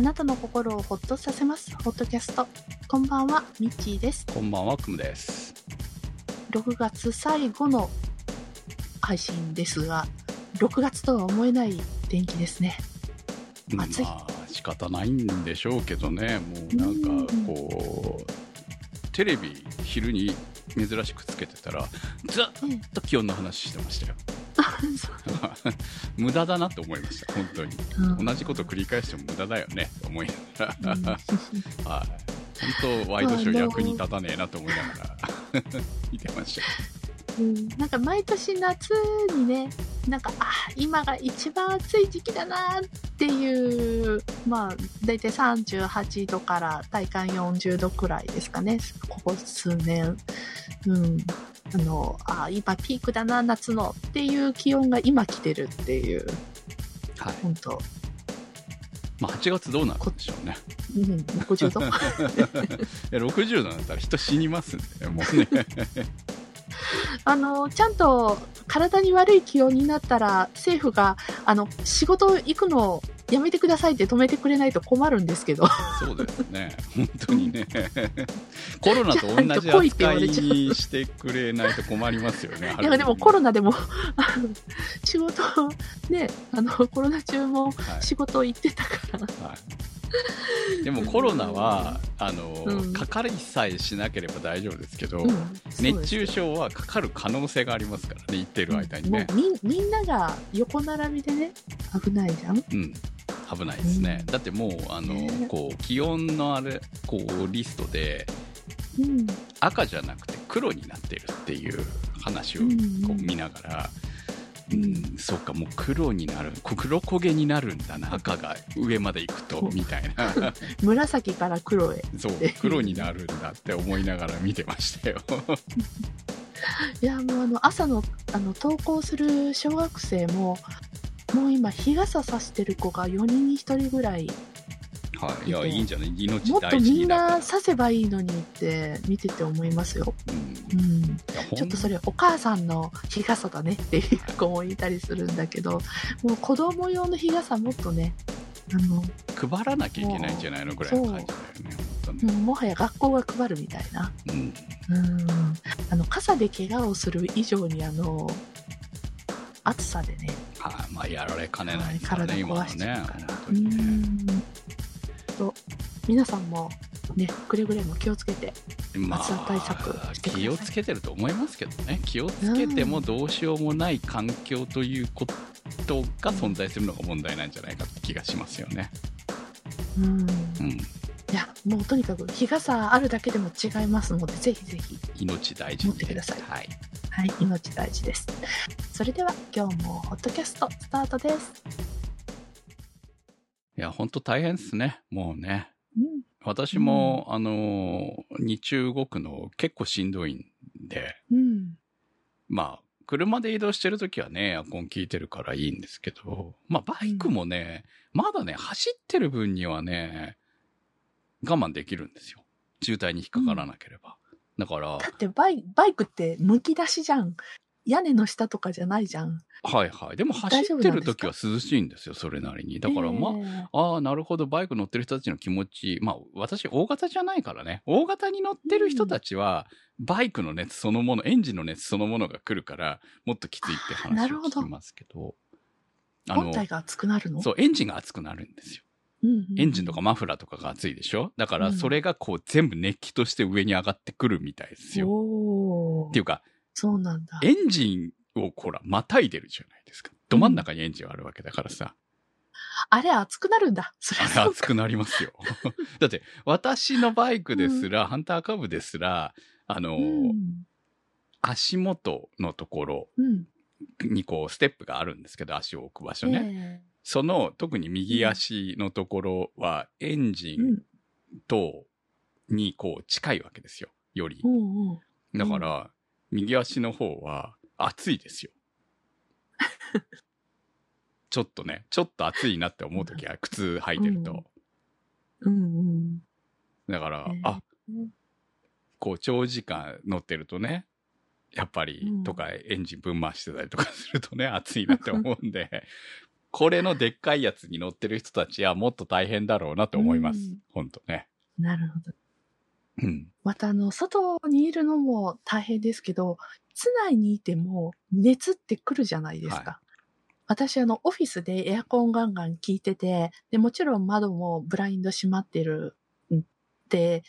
あなたの心をほっとさせます。ホットキャスト。こんばんは、ミッチーです。こんばんは、くむです。6月最後の配信ですが、6月とは思えない天気ですね。ま暑いあ、仕方ないんでしょうけどね、もうなんかこう、テレビ昼に珍しくつけてたら、ずっええと気温の話してましたよ。う 無駄だなと思いました、本当に。うん同じこと繰り返しても無駄だよね、と思いながら。うん はい。本当、ワイドショー役に立たねえなと思いながら 見てました。うんなんか毎年夏にね、なんか、あ、今が一番暑い時期だなっていう、まあ、だいたい38度から体感40度くらいですかね、ここ数年。うん。あの、あ、今ピークだな、夏のっていう気温が今来てるっていう、はい。本当まあ、8月どうなるんでしょうね。うん、50度 いや60度だったら人死にますんで、もうね。あの、ちゃんと体に悪い気温になったら、政府が、あの、仕事行くのをやめてくださいって止めてくれないと困るんんですけど。そうですね。本当にね。コロナと同じ扱いにしてくれないと困りますよね。いや、でもコロナでも、あの仕事、ね、あの、コロナ中もはい仕事行ってたから。はい、でもコロナは、あの、うんかかりさえしなければ大丈夫ですけど、うん熱中症はかかる可能性がありますからね、言ってる間にね。みみんなが横並びでね、危ないじゃん。うん。危ないですね。うんだってもう、あの、ねこう、気温のあれ、こう、リストで、うん。赤じゃなくて黒になってるっていう話をこう見ながら、ううんん、そうか、もう黒になる、こ黒焦げになるんだな、赤が上まで行くと、みたいな。紫から黒へ。そう、黒になるんだって思いながら見てましたよ。いや、もうあの、朝の、あの、登校する小学生も、もう今、日傘さしてる子が4人に1人ぐらい、はい。いや、いいんじゃない？命もっとみんなさせばいいのにって見てて思いますよ。うんうん。ちょっとそれお母さんの日傘だねっていう子もいたりするんだけど、もう子供用の日傘もっとね、あの、配らなきゃいけないんじゃないの？ぐらいの感じだよね。もはや学校が配るみたいな。うん。うん。あの、傘で怪我をする以上にあの、暑さでね。はい、まあ、やられかねないからね、はい今の体壊しちゃねね。うんと、皆さんもね、くれぐれも気をつけて。ま暑さ対策してください気をつけてると思いますけどね気をつけてもどうしようもない環境ということが存在するのが問題なんじゃないかって気がしますよね。うん。うん、いや、もうとにかく日傘あるだけでも違いますので、ぜひぜひ命大事に持ってくださいはい、はい、命大事です。それでは今日もホットキャストスタートです。いや本当大変ですね。もうね。うん、私も、あのー日中動くの結構しんどいんで。うん、まあ車で移動してるときはねエアコン効いてるからいいんですけどまあバイクもね、まだね走ってる分にはね我慢できるんですよ。渋滞に引っかからなければ、だからだってバイバイクってむき出しじゃん。屋根の下とかじゃないじゃん。はいはい。でも走ってる時は涼しいんですよ、それなりに。だからまえあ、ああ、なるほど、バイク乗ってる人たちの気持ち、まあ、私、大型じゃないからね。大型に乗ってる人たちは、バイクの熱そのもの、エンジンの熱そのものが来るから、もっときついって話を聞きますけど。ーあの、本体が熱くなるの？そう、エンジンが熱くなるんですよ。うんうんエンジンとかマフラーとかが熱いでしょ？だから、うんそれがこう、全部熱気として上に上がってくるみたいですよ。おーっていうか、そうなんだ。エンジンをほら、またいでるじゃないですか。ど真ん中にエンジンがあるわけだからさ。あれ熱くなるんだ。それあ。れ熱くなりますよ。だって、私のバイクですら、ハンターカブですら、あの、うん。足元のところうん。にこう、ステップがあるんですけど、足を置く場所ね。えその、特に右足のところは、エンジン。と、にこう、近いわけですよ。より。おうおうだから、右足の方は、熱いですよ。ちょっとね、ちょっと暑いなって思うときは、靴履いてると。うんうん。だから、えーあ、こう長時間乗ってるとね、やっぱりうんとかエンジンぶん回してたりとかするとね、暑いなって思うんで、これのでっかいやつに乗ってる人たちはもっと大変だろうなと思いますうん。ほんとね。なるほど。うん。またあの、外にいるのも大変ですけど、室内にいても熱って来るじゃないですか。は私あの、オフィスでエアコンガンガン効いてて、で、もちろん窓もブラインド閉まってるんで、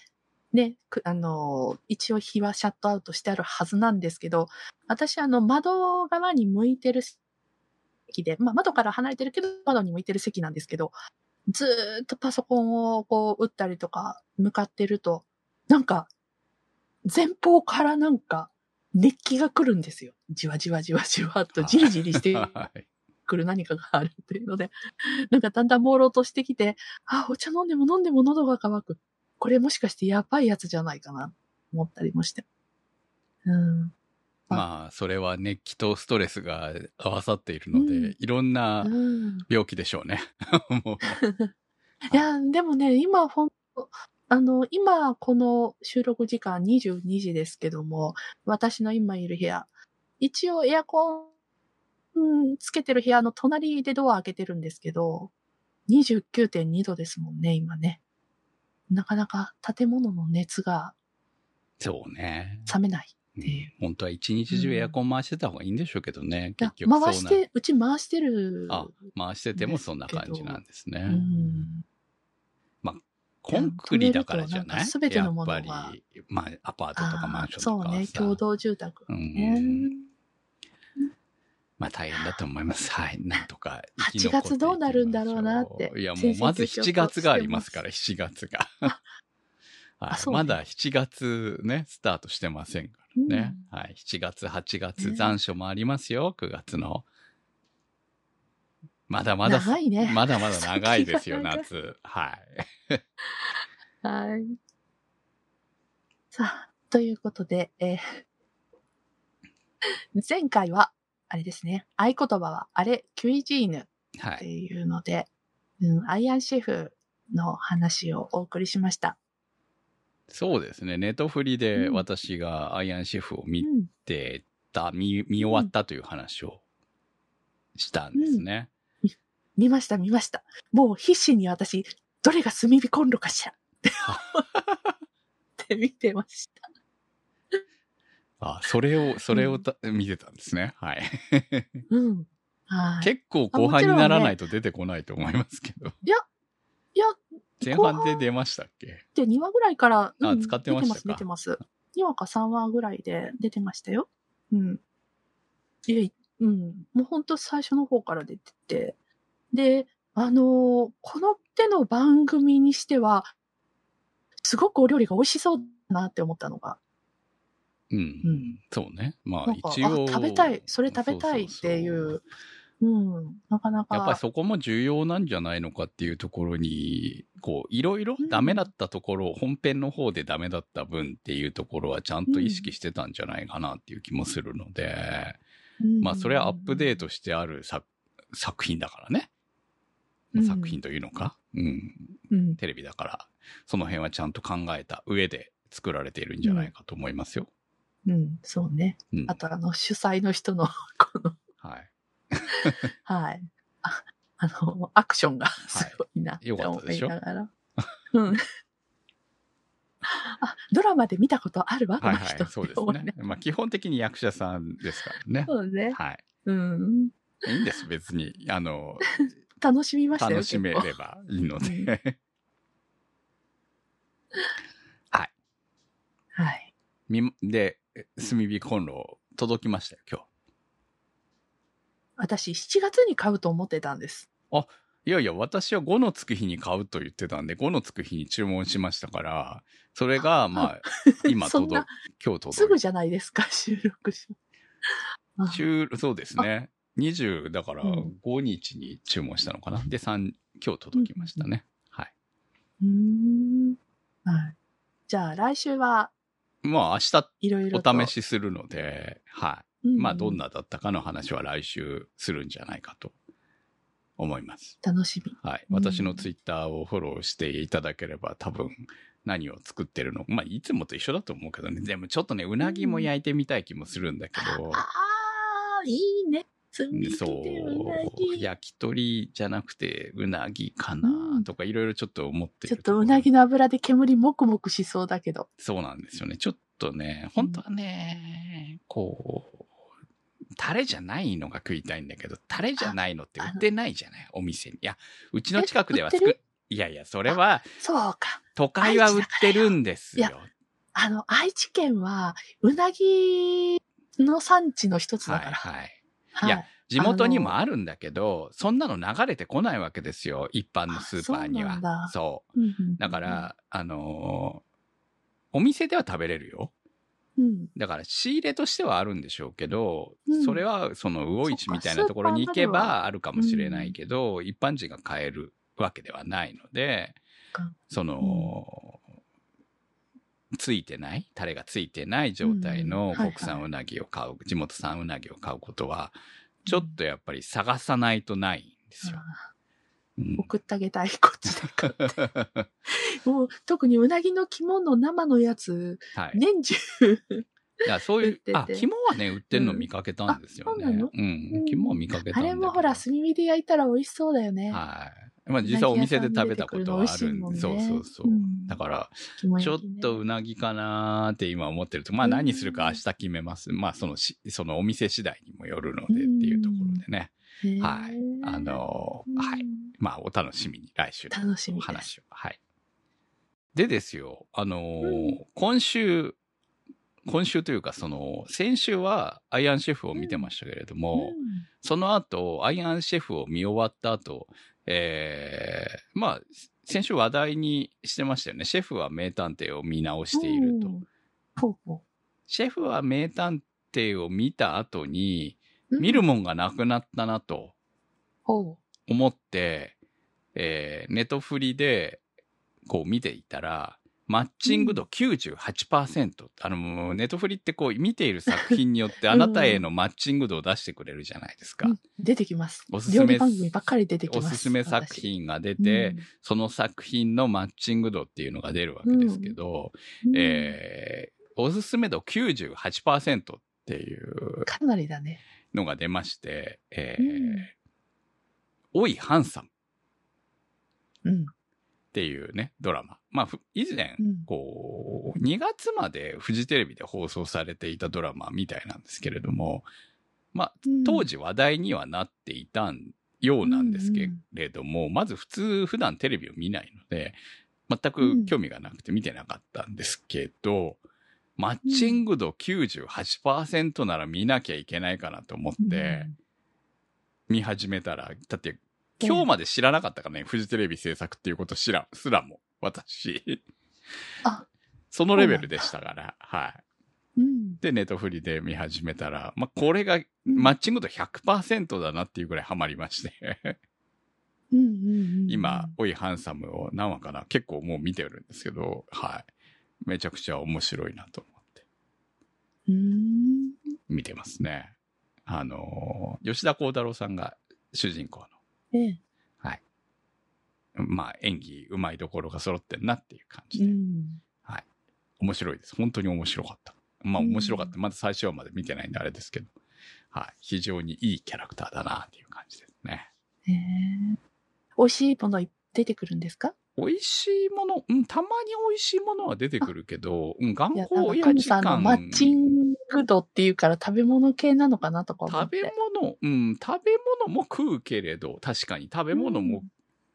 ね、くあの、一応日はシャットアウトしてあるはずなんですけど、私あの、窓側に向いてる席で、まあ窓から離れてるけど、窓に向いてる席なんですけど、ずーっとパソコンをこう打ったりとか向かってると、なんか、前方からなんか、熱気が来るんですよ。じわじわじわじわっとじりじりしてはい。くる何かがあるっていうので、なんかだんだん朦朧としてきて、あ、お茶飲んでも飲んでも喉が渇く。これもしかしてやばいやつじゃないかな、思ったりもして。うん。まあ、それは熱気とストレスが合わさっているので、うんいろんなうん。病気でしょうね。もう いや、でもね、今ほんと、あの、今この収録時間22時ですけども、私の今いる部屋、一応エアコン、うん、つけてる部屋の隣でドア開けてるんですけど、29.2度ですもんね、今ね。なかなか建物の熱がそうね。冷めない。うんていう本当は一日中エアコン回してた方がいいんでしょうけどね。いや結局回して、うち回してる。あ、回しててもそんな感じなんですね。うん。コンクリだからじゃない？全てのものがやっぱり、まあ、アパートとかマンションとそうね、共同住宅。うねん。まあ大変だと思います。はい。なんとか生き残っていきましょ。8月どうなるんだろうなっていや、もうまず7月がありますから、ち7月が。はい、まだ7月ね、スタートしてませんからね。はい。7月、8月、ね残暑もありますよ、9月の。まだまだ、長いねまだまだ長いですよ、夏。はい。はい。さあ、ということで、えー 前回は、あれですね、合言葉は、あれ、キュイジーヌってはい。いうので、うん、アイアンシェフの話をお送りしました。そうですね。ネトフリでうん私がアイアンシェフを見うん。てた、見、見終わったという話をしたんですね。見ました、見ました。もう必死に私、どれが炭火コンロかしら って見てました。あ、それを、それをた、見てたんですね。はい。うん。はい。結構後半にならないと出てこないと思いますけど。いや、前半で出ましたっけ？で、2話ぐらいから、あ使ってましたか出てます、出てます。2話か3話ぐらいで出てましたよ。うん。いや、うん。もうほんと最初の方から出てて。で、あのーこの手の番組にしては、すごくお料理が美味しそうだなって思ったのが。うん。うんそうね。まあ一応。食べたい、それ食べたいっていそうそうう、うん、なかなか。やっぱりそこも重要なんじゃないのかっていうところに、こう、いろいろダメだったところ、本編の方でダメだった分っていうところはちゃんと意識してたんじゃないかなっていう気もするので、うんまあそれはアップデートしてある作作品だからね。うん作品というのか、うん、うん。テレビだから、その辺はちゃんと考えた上で作られているんじゃないかと思いますよ。うん、そうね。うん。あとあの、主催の人の、この、はい。はい。ああの、アクションがすごいなって思いながら。うん。あ、ドラマで見たことあるわ、こはいはの人。い、そうですね。まあ基本的に役者さんですからね。そうね。はい。うん。いいんです、別に。あの、楽しみましたよ。楽しめればいいのうで。はい。はい。みで、炭火コンロ届きましたよ、今私、7月に買うと思ってたんです。日。いやいや、私は5のつく日に買うと言ってたんで、5のつく日に注文しましたから、それが、まあ、今届な、今日届いすぐじゃないですか、収録し。あ週そうですね。20、だからうん5日に注文したのかな？で、3、今日届きましたね。はい。うーん。はい。じゃあ、来週は、まあ、明日いろいろと。お試しするので、はい。うん。まあ、どんなだったかの話は来週するんじゃないかと思います。楽しみ。はい。うん私のツイッターをフォローしていただければ多分何を作ってるのまあ、いつもと一緒だと思うけどね。でもちょっとね、うなぎも焼いてみたい気もするんだけど、ああ、いいね。そでう。焼き鳥じゃなくて、うなぎかなうんとかいろいろちょっと思ってるちょっとうなぎの油で煙もくもくしそうだけど。そうなんですよね。ちょっとね、本当はね、こう、タレじゃないのが食いたいんだけど、タレじゃないのって売ってないじゃない？お店に。いや、うちの近くでは作いやいや、それは、そうか。都会は売ってるんですよ。あの、愛知県は、うなぎの産地の一つはいだから。はい。はいや地元にもあるんだけど、そんなの流れてこないわけですよ。一般のスーパーにはあそう。だから、あのーお店では食べれるよ。うん。だから仕入れとしてはあるんでしょうけど、うんそれはその魚市みたいなところに行けばあるかもしれないけど、一般人が買えるわけではないのでか、その、ついてない、タレがついてない状態うんのはいはい国産うなぎを買う、地元産うなぎを買うことは、ちょっとやっぱり探さないとないんですよ。あうん送ってあげたい、こっちで買って。もう、特にうなぎの肝の生のやつ、はい。年中。いや、そういうあ、肝はね、売ってんの見かけたんですよね。うん。肝は見かけた。あれもほら、炭火で焼いたら美味しそうだよね。はい。まあ実際お店で食べたことはあるんで、そうそうそう。うんだから、肝ちょっとうなぎかなーって今思ってると、まあうん何するか明日決めます。まあそのし、そのお店次第にもよるのでっていうところでね。はいあのーはい。まあお楽しみに来週の楽しみです。話を。はい。でですよ、あの今週、今週というかその、先週はアイアンシェフを見てましたけれども、うんその後、アイアンシェフを見終わった後、えー、まあ、先週話題にしてましたよね。シェフは名探偵を見直していると。うシェフは名探偵を見た後に、う。見るもんがなくなったなとほ思って、えー、ネトフリで、こう見ていたら、マッチング度98%。あの、ネトフリってこう見ている作品によってあなたへのマッチング度を出してくれるじゃないですか。うん出てきます。おすすめ番組ばっかり出てきおます。すすめ作私品が出て、その作品のマッチング度っていうのが出るわけですけど、うんえーおすすめ度98%っていうかなりだね。のが出まして、えうーんおいハンサムっうん。ていうね、ドラマ。まあ、ふ以前う、ん。こう、2月までフジテレビで放送されていたドラマみたいなんですけれども、まあ、当時話題にはなっていたようなんですけれども、まず普通普段テレビを見ないので、全く興味がなくて見てなかったんですけど、マッチング度98%なら見なきゃいけないかなと思って見始めたら、だって今日まで知らなかったからね、フジテレビ制作っていうこと知らん、すらも、私。あそのレベルでしたから、はい。うん。で、ネットフリで見始めたら、まあ、これがマッチング度100%だなっていうぐらいハマりまして、うんうんうん。今、おいハンサムを何話かな結構もう見てるんですけど、はい。めちゃくちゃ面白いなと思ってうん。見てますね。あのー吉田幸太郎さんが主人公ええ。の、まあ、演技うまいところが揃ってんなっていう感うじで、ん。面白いです。本当に面白かった。まあ、うん面白かった。まだ最初話まで見てないんであれですけど、はい。非常にいいキャラクターだなっていう感じですね。へえ。美味しいもの出てくるんですか？美味しいもの、うん、たまに美味しいものは出てくるけど、うん、頑固なんか、トミ親父感。さんのマッチング度っていうから食べ物系なのかなとか思っ食て。べ物、うん、食べ物も食うけれど、確かに食べ物も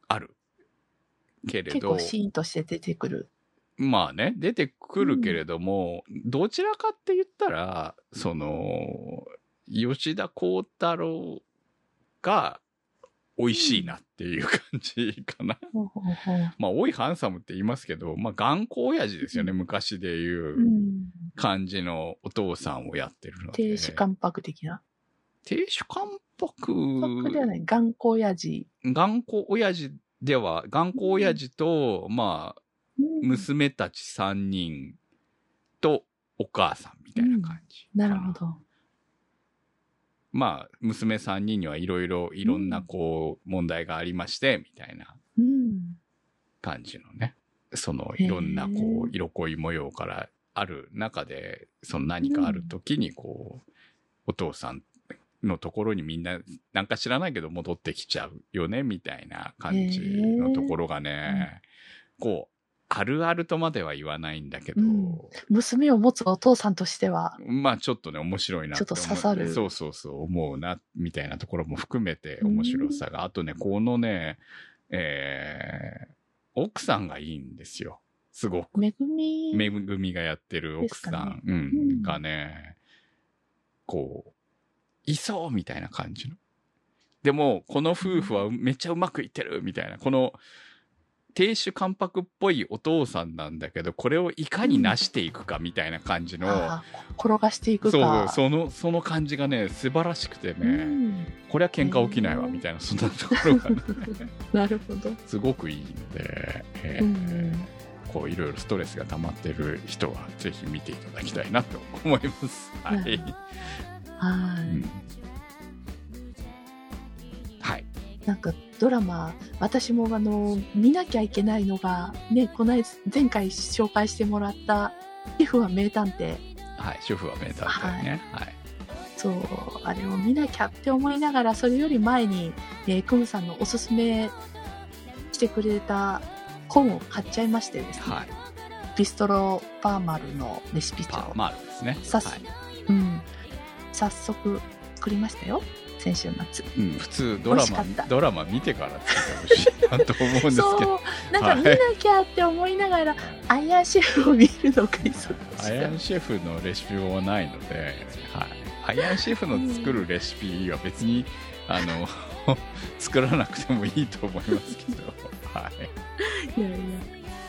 ある。けれど結構、シーンとして出てくる。まあね、出てくるけれども、どちらかって言ったら、その、吉田幸太郎が美味しいなっていう感じかな。まあ、おいハンサムって言いますけど、まあ、頑固親父ですよね、昔でいううん感じのお父さんをやってるので。亭主関白的な。亭主関白？関白ではない。頑固親父。頑固親父では、頑固親父と、まあ、うん娘たち3人とお母さんみたいな感じ。なるほ。ど。まあ、娘3人にはいろいろ、いろんなこう、問題がありまして、みたいなうん。感じのね。その、いろんなこう、色恋模様からある中で、その何かある時にこう、お父さんのところにみんな、なんか知らないけど戻ってきちゃうよね、みたいな感じのところがね、こう、あるあるとまでは言わないんだけど、うん。娘を持つお父さんとしては、まあちょっとね、面白いなちょっと刺さる。そうそうそう、思うな、みたいなところも含めて面白さが。あとね、このね、えー、奥さんがいいんですよ。すごく。めぐみ、めぐみがやってる奥さん、ねうん、うんがね、こう、いそうみたいな感じの。でも、この夫婦はめっちゃうまくいってるみたいな、この、亭主関白っぽいお父さんなんだけど、これをいかになしていくかみたいな感じの、あー転がしていくそうか。そのその感じがね素晴らしくてね、うんこれは喧嘩起きないわうんみたいなそんなところが、ね、なるほど。すごくいいので、えーうんこういろいろストレスが溜まってる人はぜひ見ていただきたいなと思います。はい、うんはい。うんなんかドラマ、私もあの、見なきゃいけないのが、ね、この間、前回紹介してもらった、皮膚は名探偵。はい、主婦は名探偵ね。はい。そう、あれを見なきゃって思いながら、それより前に、えークムさんのおすすめしてくれた本を買っちゃいましてですね。はい。ビストロパーマルのレシピ帳。パーマールですね。さすはいうん。早速作りましたよ。先週末。うん、普通ドラマドラマ見てから作ってほしいなと思うんですけど。そう、なんか見なきゃって思いながら、アイアンシェフを見るのが忙しアイアンシェフのレシピはないので、はい、アイアンシェフの作るレシピは別に、あの 作らなくてもいいと思いますけど、はい、た。いやいや。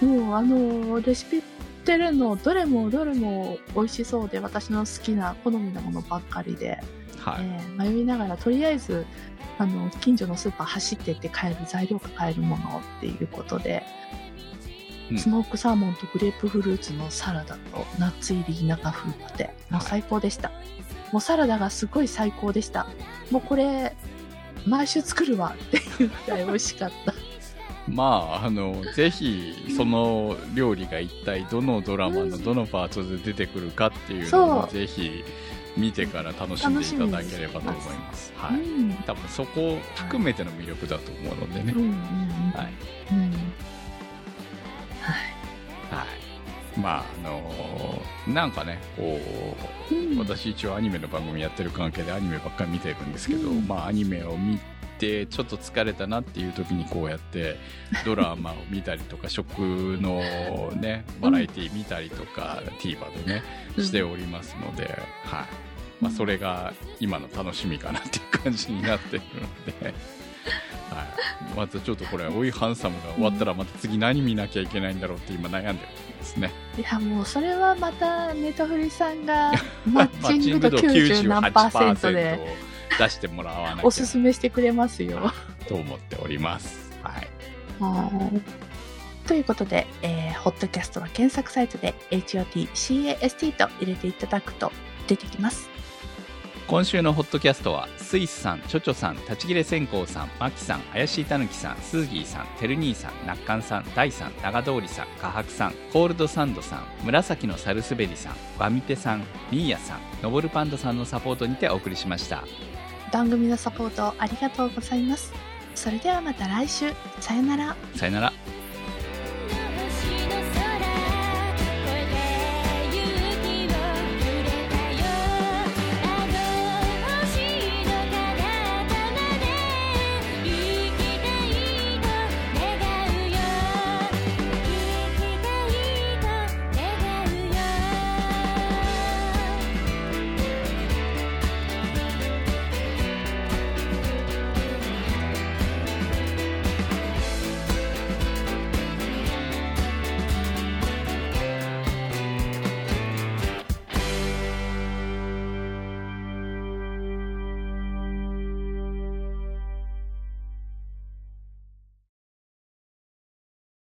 もうあの、レシピってるの、どれもどれも美味しそうで、私の好きな好みのものばっかりで、はい、えー迷いながら、とりあえず、あの、近所のスーパー走ってって買える材料が買えるものっていうことで、うんスモークサーモンとグレープフルーツのサラダとナッツ入り田舎風って、もう最高でした。もうサラダがすごい最高でした。もうこれ、毎週作るわっていうくらい美味しかった。まあ、あの、ぜひ、その料理が一体どのドラマのどのパートで出てくるかっていうのをぜひ見てから楽しんでいただければと思います。はい。うん。多分そこを含めての魅力だと思うのでねうん。うんうん。はい。うん。はい。まあ、あのなんかね、こう、うん私一応アニメの番組やってる関係でアニメばっかり見てるんですけど、うんまあアニメを見てちょっと疲れたなっていう時にこうやって ドラマを見たりとか食のねバラエティ見たりとか、TVer でねしておりますので、はいまあ、それが今の楽しみかなっていう感じになってるので。はい、またちょっとこれ「追いハンサム」が終わったらまた次何見なきゃいけないんだろうって今悩んでるんですね。いや、もうそれはまたネタフリさんが マッチング度マッチン90何パーセントで98%出してもらわなきゃ おすすめしてくれますよ。と思っております。はい。はい。ということで、えーホットキャストは検索サイトで HOTCAST と入れていただくと出てきます。今週のホットキャストは、スイスさん、チョチョさん、立ち切れ線香さん、マキさん、怪しいたぬきさん、スーギーさん、テルニーさん、ナッカンさん、ダイさん、長通りさん、カハクさん、コールドサンドさん、紫のサルスベリさん、ワミペさん、ミーヤさん、ノボルパンダさんのサポートにてお送りしました。番組のサポートありがとうございます。それではまた来週。さよなら。さよなら。